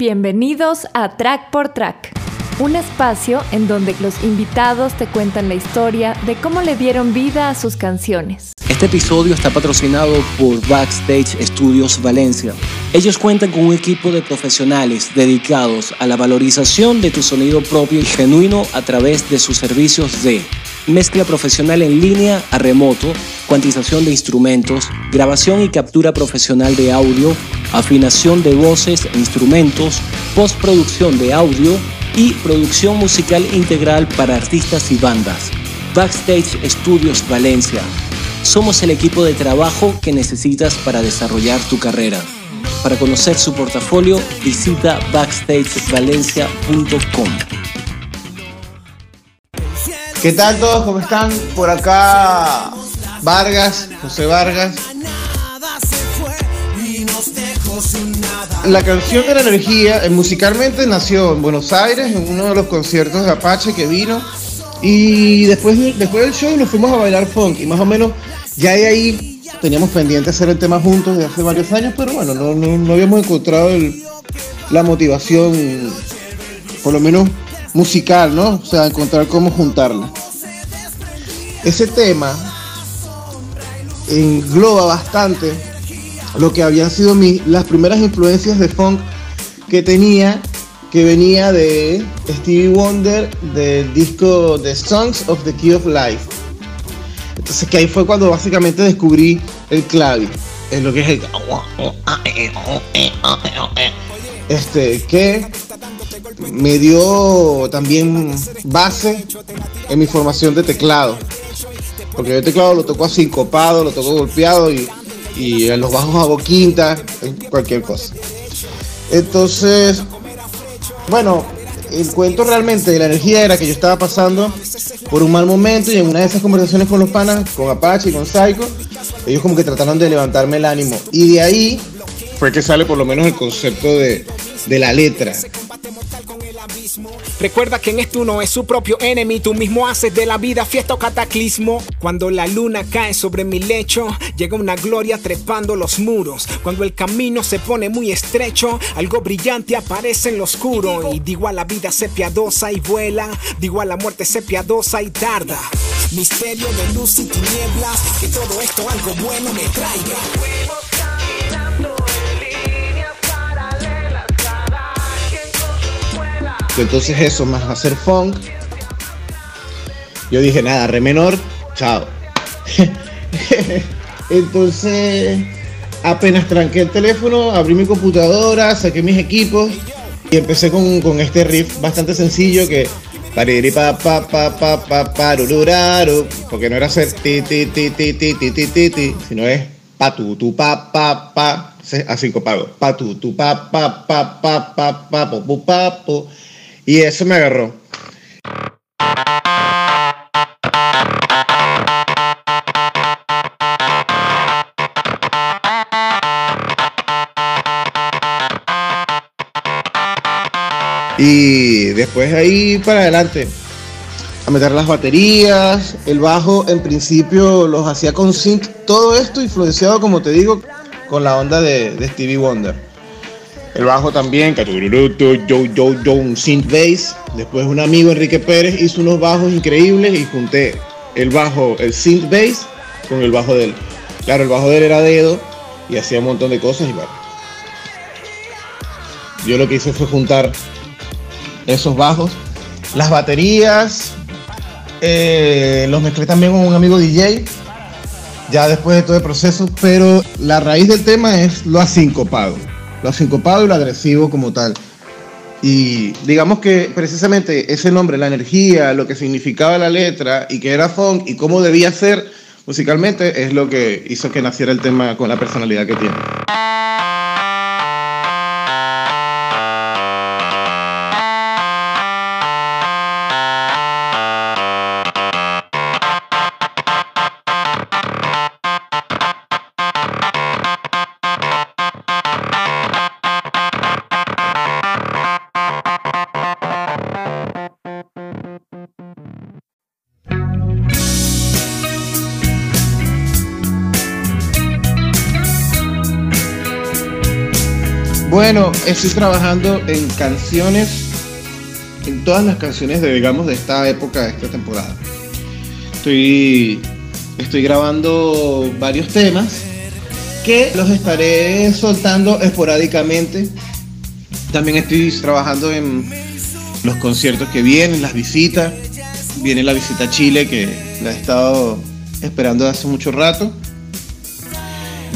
Bienvenidos a Track por Track, un espacio en donde los invitados te cuentan la historia de cómo le dieron vida a sus canciones. Este episodio está patrocinado por Backstage Studios Valencia. Ellos cuentan con un equipo de profesionales dedicados a la valorización de tu sonido propio y genuino a través de sus servicios de mezcla profesional en línea a remoto, cuantización de instrumentos, grabación y captura profesional de audio, afinación de voces e instrumentos, postproducción de audio y producción musical integral para artistas y bandas. Backstage Studios Valencia. Somos el equipo de trabajo que necesitas para desarrollar tu carrera. Para conocer su portafolio, visita backstagevalencia.com. ¿Qué tal todos? ¿Cómo están? Por acá Vargas, José Vargas. La canción de la energía eh, musicalmente nació en Buenos Aires en uno de los conciertos de Apache que vino y después, después del show nos fuimos a bailar funk y más o menos ya de ahí teníamos pendiente hacer el tema juntos desde hace varios años, pero bueno, no, no, habíamos encontrado la motivación, por lo menos musical, ¿no? O sea, encontrar cómo juntarla. Ese tema engloba bastante lo que habían sido las primeras influencias de funk que tenía, que venía de Stevie Wonder del disco The Songs of the Key of Life. Entonces que ahí fue cuando básicamente descubrí el clave, en lo que es el este que me dio también base en mi formación de teclado. Porque yo el teclado lo toco así copado, lo toco golpeado y, y en los bajos hago quinta, cualquier cosa. Entonces, bueno, el cuento realmente de la energía era que yo estaba pasando por un mal momento y en una de esas conversaciones con los panas, con Apache y con Psycho, ellos como que trataron de levantarme el ánimo. Y de ahí fue que sale por lo menos el concepto de, de la letra. Recuerda que en esto uno es su propio enemigo, tú mismo haces de la vida fiesta o cataclismo. Cuando la luna cae sobre mi lecho, llega una gloria trepando los muros. Cuando el camino se pone muy estrecho, algo brillante aparece en lo oscuro. Y digo a la vida sé piadosa y vuela, digo a la muerte sé piadosa y tarda. Misterio de luz y tinieblas, que todo esto algo bueno me traiga. Entonces eso, más hacer funk. Yo dije, nada, re menor, chao. Entonces, apenas tranqué el teléfono, abrí mi computadora, saqué mis equipos y empecé con, este riff bastante sencillo que pa pa pa pa pa pa porque no era hacer ti ti ti ti ti ti ti ti ti sino es pa tu tu pa pa pa a cinco pagos pa tu tu pa pa pa pa pa pa pa po y eso me agarró. Y después ahí para adelante, a meter las baterías, el bajo en principio los hacía con synth, todo esto influenciado, como te digo, con la onda de, de Stevie Wonder. El bajo también, un synth bass. Después un amigo Enrique Pérez hizo unos bajos increíbles y junté el bajo, el synth bass con el bajo de él. Claro, el bajo de él era dedo y hacía un montón de cosas y bueno. Yo lo que hice fue juntar esos bajos, las baterías, eh, los mezclé también con un amigo DJ, ya después de todo el proceso, pero la raíz del tema es lo asincopado lo sincopado y lo agresivo como tal. Y digamos que precisamente ese nombre, la energía, lo que significaba la letra y que era funk y cómo debía ser musicalmente es lo que hizo que naciera el tema con la personalidad que tiene. Bueno, estoy trabajando en canciones, en todas las canciones de, digamos, de esta época, de esta temporada. Estoy, estoy grabando varios temas que los estaré soltando esporádicamente. También estoy trabajando en los conciertos que vienen, las visitas. Viene la visita a Chile que la he estado esperando hace mucho rato.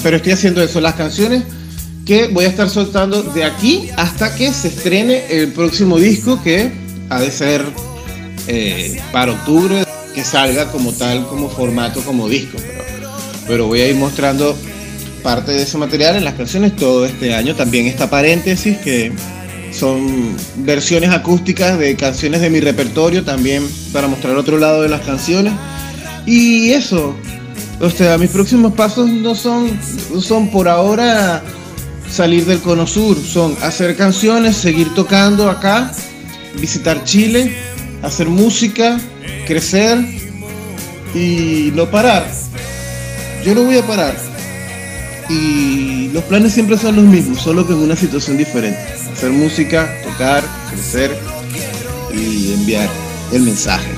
Pero estoy haciendo eso, las canciones que voy a estar soltando de aquí hasta que se estrene el próximo disco que ha de ser eh, para octubre, que salga como tal, como formato, como disco. Pero, pero voy a ir mostrando parte de ese material en las canciones todo este año. También esta paréntesis que son versiones acústicas de canciones de mi repertorio también para mostrar otro lado de las canciones. Y eso, o sea, mis próximos pasos no son, son por ahora salir del Cono Sur, son hacer canciones, seguir tocando acá, visitar Chile, hacer música, crecer y no parar. Yo no voy a parar. Y los planes siempre son los mismos, solo que en una situación diferente. Hacer música, tocar, crecer y enviar el mensaje.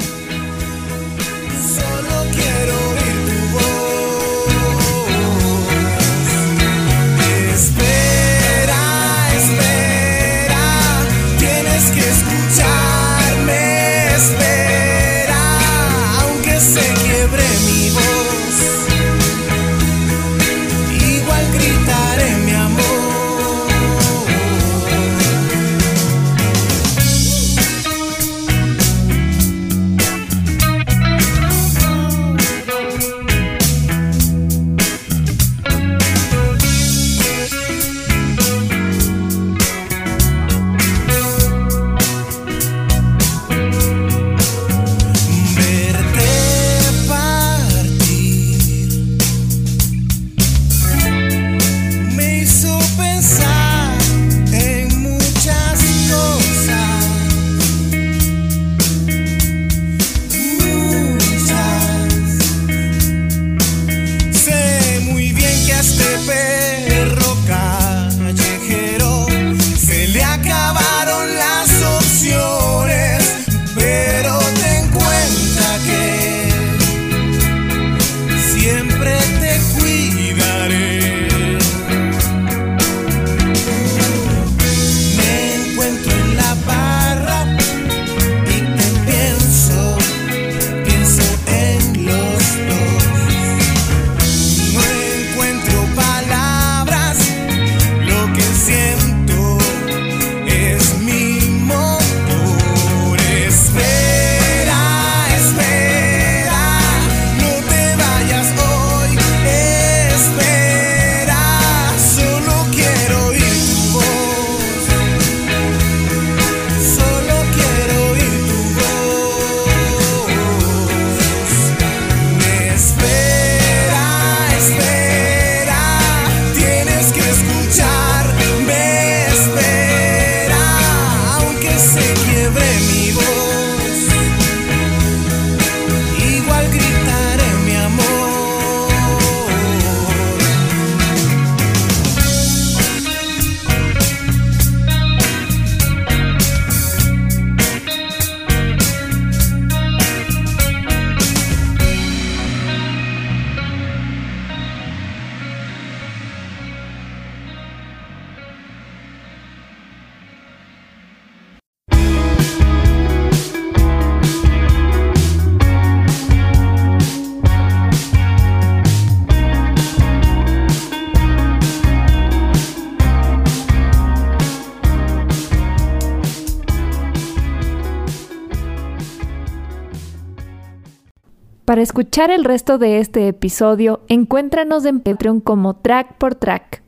Para escuchar el resto de este episodio, encuéntranos en Patreon como Track por Track.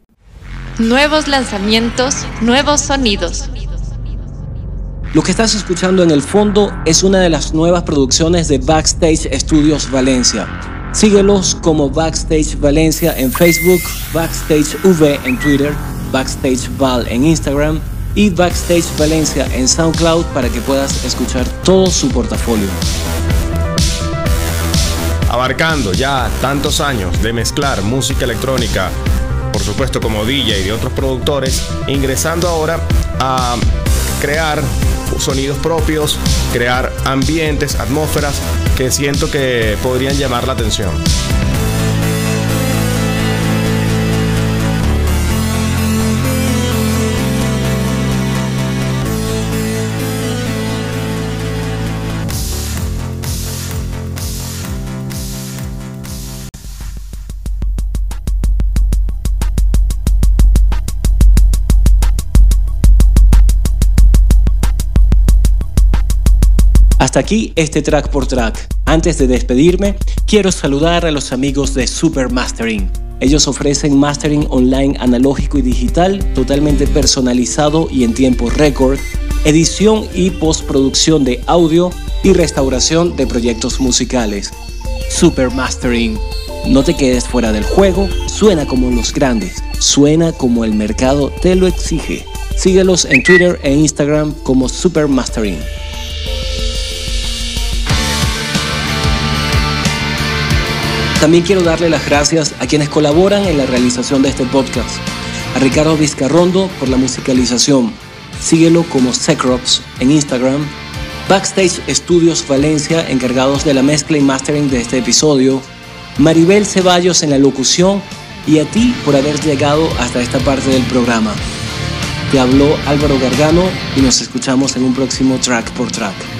Nuevos lanzamientos, nuevos sonidos. Lo que estás escuchando en el fondo es una de las nuevas producciones de Backstage Studios Valencia. Síguelos como Backstage Valencia en Facebook, Backstage V en Twitter, Backstage Val en Instagram y Backstage Valencia en SoundCloud para que puedas escuchar todo su portafolio abarcando ya tantos años de mezclar música electrónica por supuesto como DJ y de otros productores, ingresando ahora a crear sonidos propios, crear ambientes, atmósferas que siento que podrían llamar la atención. Hasta aquí este track por track. Antes de despedirme, quiero saludar a los amigos de Super Mastering. Ellos ofrecen mastering online analógico y digital totalmente personalizado y en tiempo récord, edición y postproducción de audio y restauración de proyectos musicales. Super Mastering. No te quedes fuera del juego, suena como los grandes, suena como el mercado te lo exige. Síguelos en Twitter e Instagram como Super Mastering. También quiero darle las gracias a quienes colaboran en la realización de este podcast. A Ricardo Vizcarrondo por la musicalización. Síguelo como Secrops en Instagram. Backstage Studios Valencia, encargados de la mezcla y mastering de este episodio. Maribel Ceballos en la locución. Y a ti por haber llegado hasta esta parte del programa. Te habló Álvaro Gargano y nos escuchamos en un próximo track por track.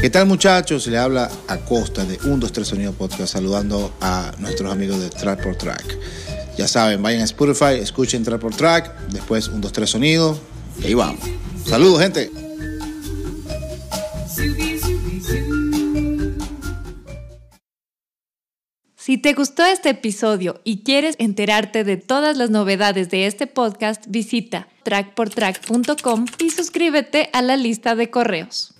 ¿Qué tal muchachos? Le habla a Costa de 1, 2, 3 Sonido Podcast saludando a nuestros amigos de Track por Track. Ya saben, vayan a Spotify, escuchen Track por Track, después 1, 2, 3 Sonido y ahí vamos. Saludos gente. Si te gustó este episodio y quieres enterarte de todas las novedades de este podcast, visita trackportrack.com y suscríbete a la lista de correos.